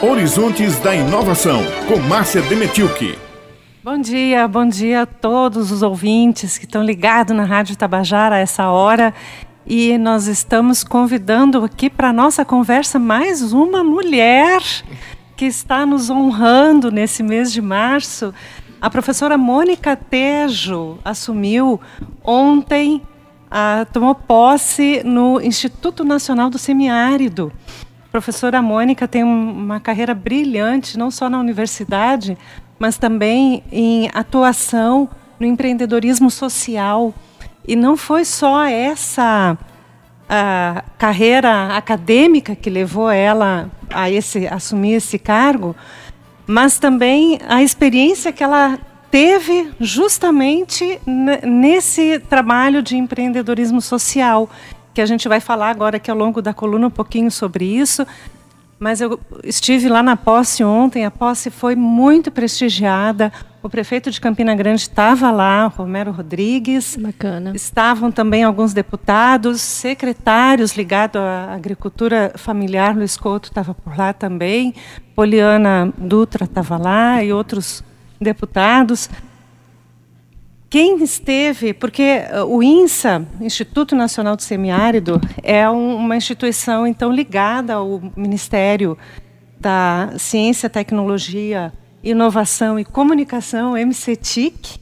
Horizontes da Inovação, com Márcia Demetilke. Bom dia, bom dia a todos os ouvintes que estão ligados na Rádio Tabajara a essa hora. E nós estamos convidando aqui para a nossa conversa mais uma mulher que está nos honrando nesse mês de março. A professora Mônica Tejo assumiu ontem, a, tomou posse no Instituto Nacional do Semiárido. A professora Mônica tem uma carreira brilhante, não só na universidade, mas também em atuação no empreendedorismo social. E não foi só essa a carreira acadêmica que levou ela a esse, assumir esse cargo, mas também a experiência que ela teve justamente nesse trabalho de empreendedorismo social que a gente vai falar agora aqui ao longo da coluna um pouquinho sobre isso. Mas eu estive lá na posse ontem, a posse foi muito prestigiada. O prefeito de Campina Grande estava lá, Romero Rodrigues. Bacana. Estavam também alguns deputados, secretários ligados à agricultura familiar, Luiz Couto estava por lá também, Poliana Dutra estava lá e outros deputados. Quem esteve, porque uh, o INSA, Instituto Nacional do Semiárido, é um, uma instituição então ligada ao Ministério da Ciência, Tecnologia, Inovação e Comunicação, MCTIC.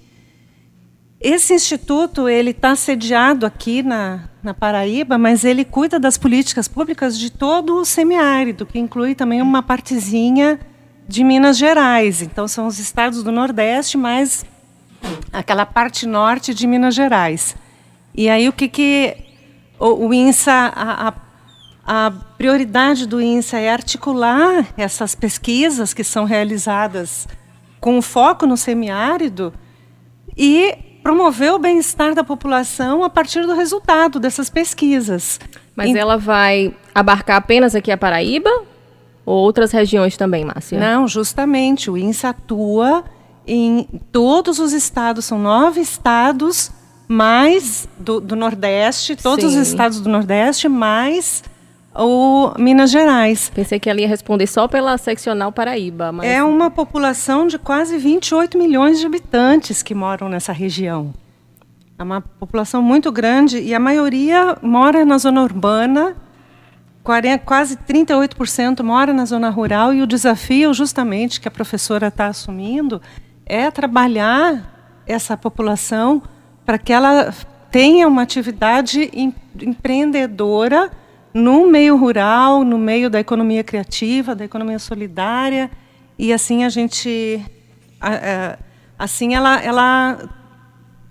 Esse instituto ele está sediado aqui na, na Paraíba, mas ele cuida das políticas públicas de todo o semiárido, que inclui também uma partezinha de Minas Gerais. Então são os estados do Nordeste, mais aquela parte norte de Minas Gerais. E aí o que, que o, o INSA, a, a, a prioridade do INSA é articular essas pesquisas que são realizadas com foco no semiárido e promover o bem-estar da população a partir do resultado dessas pesquisas. Mas ela vai abarcar apenas aqui a Paraíba ou outras regiões também, Márcia? Não, justamente. O INSA atua em todos os estados, são nove estados, mais do, do Nordeste, todos Sim. os estados do Nordeste, mais o Minas Gerais. Pensei que ela ia responder só pela seccional Paraíba. Mas... É uma população de quase 28 milhões de habitantes que moram nessa região. É uma população muito grande e a maioria mora na zona urbana, quase 38% mora na zona rural e o desafio justamente que a professora está assumindo é trabalhar essa população para que ela tenha uma atividade em, empreendedora no meio rural, no meio da economia criativa, da economia solidária, e assim a gente, assim ela, ela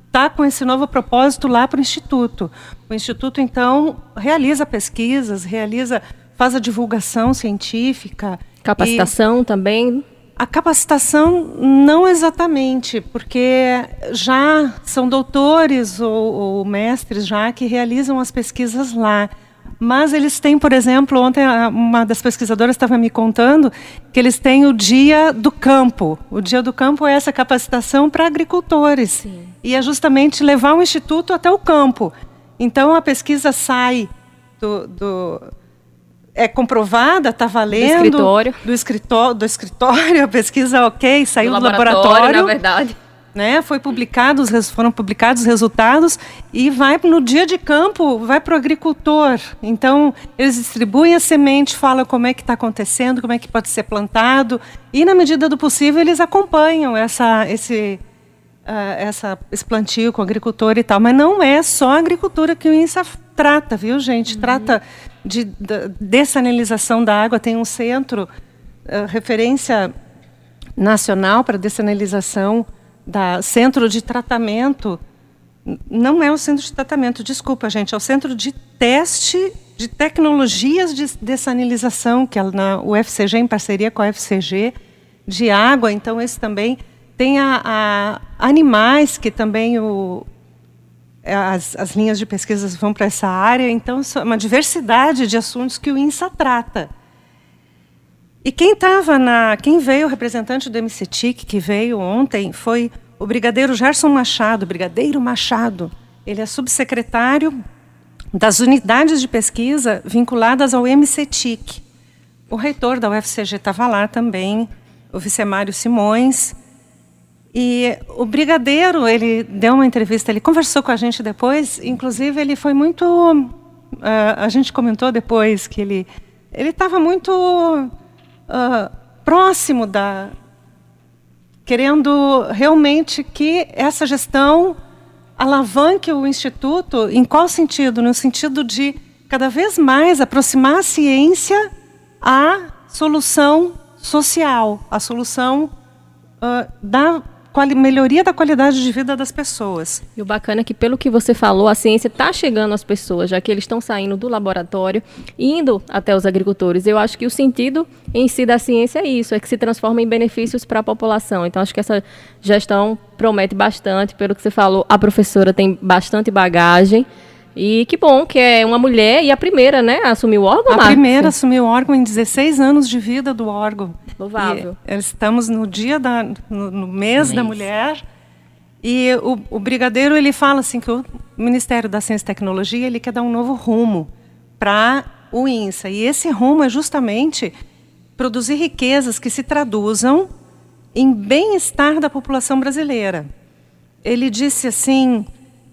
está com esse novo propósito lá para o instituto. O instituto então realiza pesquisas, realiza, faz a divulgação científica, capacitação e, também. A capacitação não exatamente, porque já são doutores ou, ou, mestres já que realizam as pesquisas lá. Mas eles têm, por exemplo, ontem uma das pesquisadoras estava me contando que eles têm o dia do campo. O dia do campo é essa capacitação para agricultores. Sim. E é justamente levar o instituto até o campo. Então a pesquisa sai do, do é comprovada, está valendo. Do escritório. Do escritório, do escritório, a pesquisa ok, saiu do, do laboratório, laboratório. Na verdade. Né, foi publicado, foram publicados os resultados e vai no dia de campo, vai para o agricultor. Então, eles distribuem a semente, falam como é que está acontecendo, como é que pode ser plantado e, na medida do possível, eles acompanham essa, esse, uh, essa, esse plantio com o agricultor e tal. Mas não é só a agricultura que o INSA trata, viu, gente? Uhum. Trata de, de dessanalização da água, tem um centro, uh, referência nacional para dessanalização, da centro de tratamento. Não é o centro de tratamento, desculpa, gente, é o centro de teste de tecnologias de dessanalização, que é na UFCG, em parceria com a UFCG, de água. Então, esse também tem a, a animais, que também o, as, as linhas de pesquisa vão para essa área, então é uma diversidade de assuntos que o INSA trata. E quem estava na, quem veio, o representante do MCTIC que veio ontem, foi o brigadeiro Gerson Machado, brigadeiro Machado. Ele é subsecretário das unidades de pesquisa vinculadas ao MCTIC. o reitor da UFCG estava lá também, o vicemário Simões. E o brigadeiro, ele deu uma entrevista, ele conversou com a gente depois, inclusive ele foi muito. Uh, a gente comentou depois que ele ele estava muito uh, próximo da. querendo realmente que essa gestão alavanque o Instituto, em qual sentido? No sentido de cada vez mais aproximar a ciência à solução social, à solução uh, da melhoria da qualidade de vida das pessoas. E o bacana é que, pelo que você falou, a ciência está chegando às pessoas, já que eles estão saindo do laboratório, indo até os agricultores. Eu acho que o sentido em si da ciência é isso, é que se transforma em benefícios para a população. Então, acho que essa gestão promete bastante. Pelo que você falou, a professora tem bastante bagagem. E que bom que é uma mulher e a primeira, né, a assumir o órgão, A primeira assumiu o órgão em 16 anos de vida do órgão. Louvável. E estamos no dia da, no, no mês, mês, da mulher. E o, o, brigadeiro ele fala assim que o Ministério da Ciência e Tecnologia ele quer dar um novo rumo para o INSA. E esse rumo é justamente produzir riquezas que se traduzam em bem-estar da população brasileira. Ele disse assim: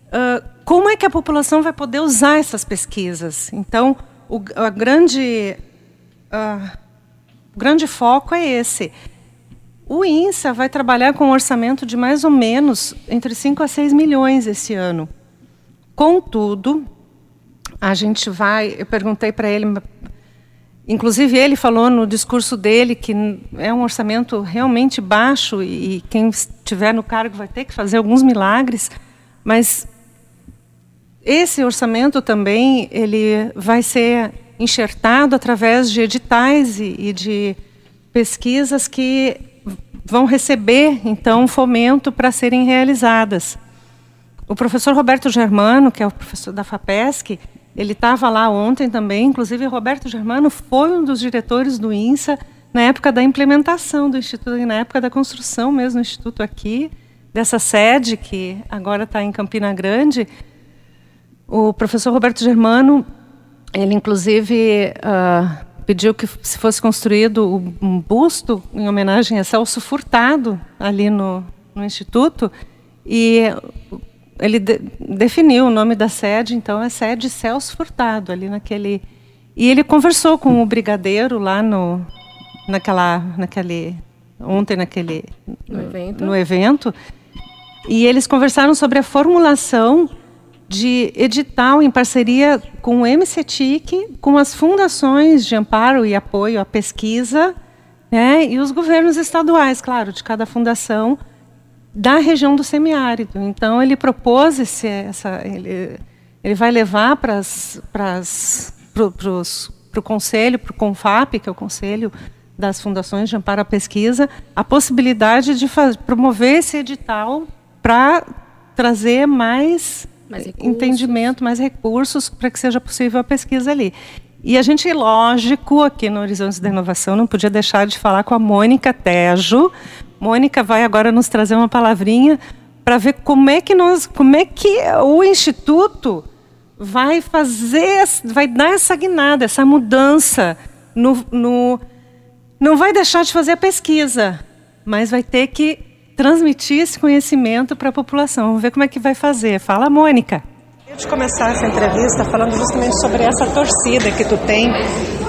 uh, como é que a população vai poder usar essas pesquisas? Então, o, a grande, uh, o grande foco é esse. O INSA vai trabalhar com um orçamento de mais ou menos entre 5 a 6 milhões esse ano. Contudo, a gente vai. Eu perguntei para ele, inclusive ele falou no discurso dele que é um orçamento realmente baixo e quem estiver no cargo vai ter que fazer alguns milagres, mas esse orçamento também ele vai ser enxertado através de editais e, e de pesquisas que vão receber então fomento para serem realizadas. O professor Roberto Germano, que é o professor da FAPESC, ele estava lá ontem também. Inclusive, Roberto Germano foi um dos diretores do INSA na época da implementação do instituto e na época da construção mesmo do instituto aqui dessa sede que agora está em Campina Grande. O professor Roberto Germano, ele inclusive uh, pediu que se fosse construído um busto em homenagem a Celso Furtado ali no, no Instituto e ele de, definiu o nome da sede, então é sede Celso Furtado ali naquele e ele conversou com o brigadeiro lá no naquela naquele ontem naquele no evento, no evento e eles conversaram sobre a formulação de edital em parceria com o MCTIC, com as fundações de amparo e apoio à pesquisa, né, e os governos estaduais, claro, de cada fundação da região do semiárido. Então ele propôs esse, essa, ele, ele vai levar para o conselho, para o Confap, que é o conselho das fundações de amparo à pesquisa, a possibilidade de promover esse edital para trazer mais mais entendimento, mais recursos para que seja possível a pesquisa ali. E a gente, lógico, aqui no Horizontes da Inovação, não podia deixar de falar com a Mônica Tejo. Mônica vai agora nos trazer uma palavrinha para ver como é que nós, como é que o instituto vai fazer, vai dar essa guinada, essa mudança no, no não vai deixar de fazer a pesquisa, mas vai ter que transmitir esse conhecimento para a população. Vamos ver como é que vai fazer. Fala, Mônica. Eu de começar essa entrevista falando justamente sobre essa torcida que tu tem,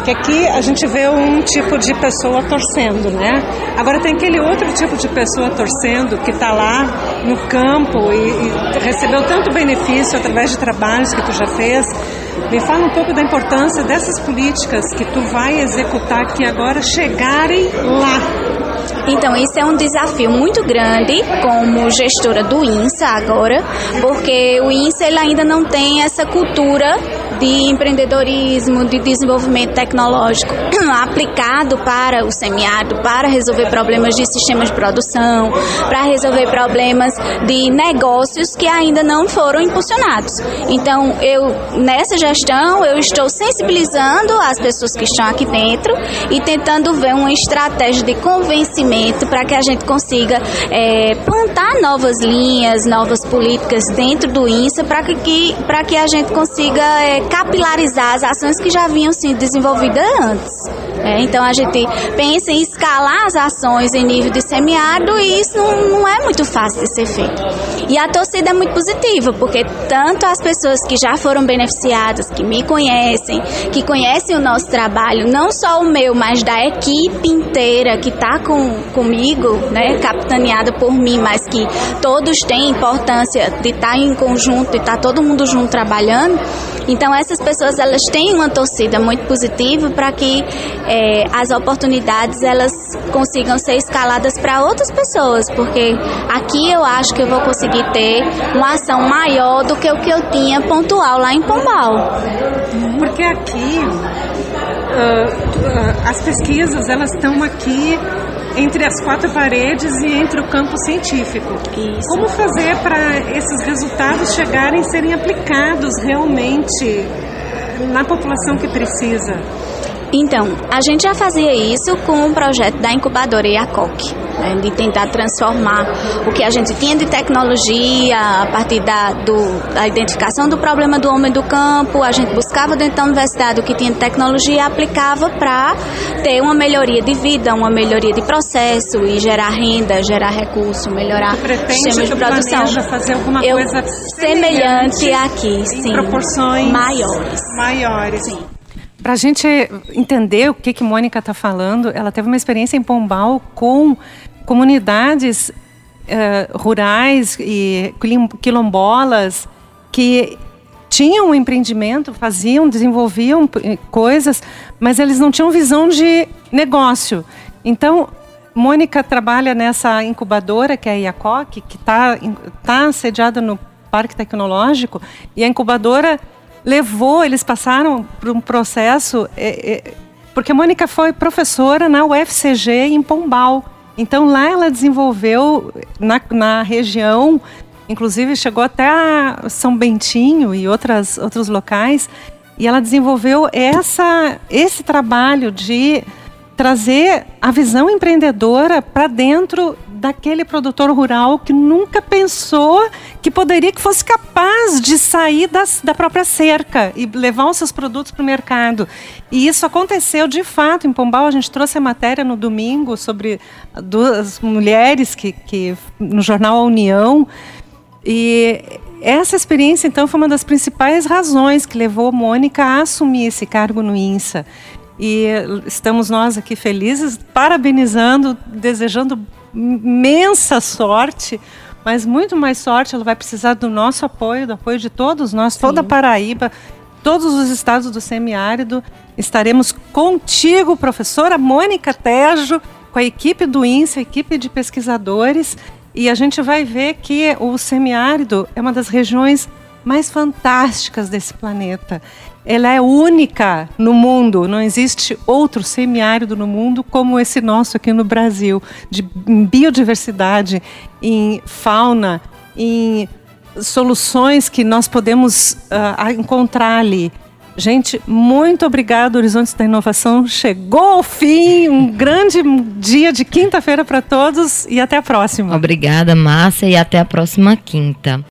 que aqui a gente vê um tipo de pessoa torcendo, né? Agora tem aquele outro tipo de pessoa torcendo que está lá no campo e, e recebeu tanto benefício através de trabalhos que tu já fez. Me fala um pouco da importância dessas políticas que tu vai executar aqui agora chegarem lá então, isso é um desafio muito grande como gestora do INSA agora, porque o INSA ele ainda não tem essa cultura de empreendedorismo, de desenvolvimento tecnológico aplicado para o semiárido, para resolver problemas de sistemas de produção, para resolver problemas de negócios que ainda não foram impulsionados. Então, eu nessa gestão eu estou sensibilizando as pessoas que estão aqui dentro e tentando ver uma estratégia de convencimento para que a gente consiga é, plantar novas linhas, novas políticas dentro do INSA para que, para que a gente consiga é, capilarizar as ações que já vinham sendo desenvolvidas antes. É, então a gente pensa em escalar as ações em nível de semiárido e isso não, não é muito fácil de ser feito. E a torcida é muito positiva, porque tanto as pessoas que já foram beneficiadas, que me conhecem, que conhecem o nosso trabalho, não só o meu, mas da equipe inteira que está com, comigo, né, capitaneada por mim, mas que todos têm importância de estar tá em conjunto, de estar tá todo mundo junto trabalhando. Então essas pessoas elas têm uma torcida muito positiva para que é, as oportunidades elas consigam ser escaladas para outras pessoas, porque aqui eu acho que eu vou conseguir ter uma ação maior do que o que eu tinha pontual lá em Pombal. Porque aqui uh, uh, as pesquisas elas estão aqui entre as quatro paredes e entre o campo científico. Isso. Como fazer para esses resultados chegarem e serem aplicados realmente na população que precisa? Então, a gente já fazia isso com o projeto da incubadora IACOC, né, de tentar transformar o que a gente tinha de tecnologia a partir da, do, da identificação do problema do homem do campo, a gente buscava dentro da universidade o que tinha de tecnologia e aplicava para ter uma melhoria de vida, uma melhoria de processo e gerar renda, gerar recurso, melhorar sistemas de produção. fazer alguma Eu, coisa semelhante, semelhante aqui, em sim. proporções maiores. Maiores. Sim. Para a gente entender o que, que Mônica está falando, ela teve uma experiência em Pombal com comunidades uh, rurais e quilombolas que tinham um empreendimento, faziam, desenvolviam coisas, mas eles não tinham visão de negócio. Então, Mônica trabalha nessa incubadora, que é a IACOC, que está tá sediada no Parque Tecnológico, e a incubadora levou, eles passaram por um processo, é, é, porque a Mônica foi professora na UFCG em Pombal. Então lá ela desenvolveu na, na região, inclusive chegou até São Bentinho e outras, outros locais, e ela desenvolveu essa, esse trabalho de trazer a visão empreendedora para dentro daquele produtor rural que nunca pensou que poderia, que fosse capaz de sair das, da própria cerca e levar os seus produtos para o mercado. E isso aconteceu de fato em Pombal. A gente trouxe a matéria no domingo sobre duas mulheres que, que no jornal A União. E essa experiência, então, foi uma das principais razões que levou Mônica a assumir esse cargo no INSA. E estamos nós aqui felizes, parabenizando, desejando imensa sorte, mas muito mais sorte. Ela vai precisar do nosso apoio, do apoio de todos nós, Sim. toda a Paraíba, todos os estados do semiárido. Estaremos contigo, professora Mônica Tejo, com a equipe do INSE, a equipe de pesquisadores, e a gente vai ver que o semiárido é uma das regiões mais fantásticas desse planeta ela é única no mundo. Não existe outro semiárido no mundo como esse nosso aqui no Brasil, de biodiversidade, em fauna, em soluções que nós podemos uh, encontrar ali. Gente, muito obrigado. Horizontes da Inovação chegou ao fim. Um grande dia de quinta-feira para todos e até a próxima. Obrigada, Márcia, e até a próxima quinta.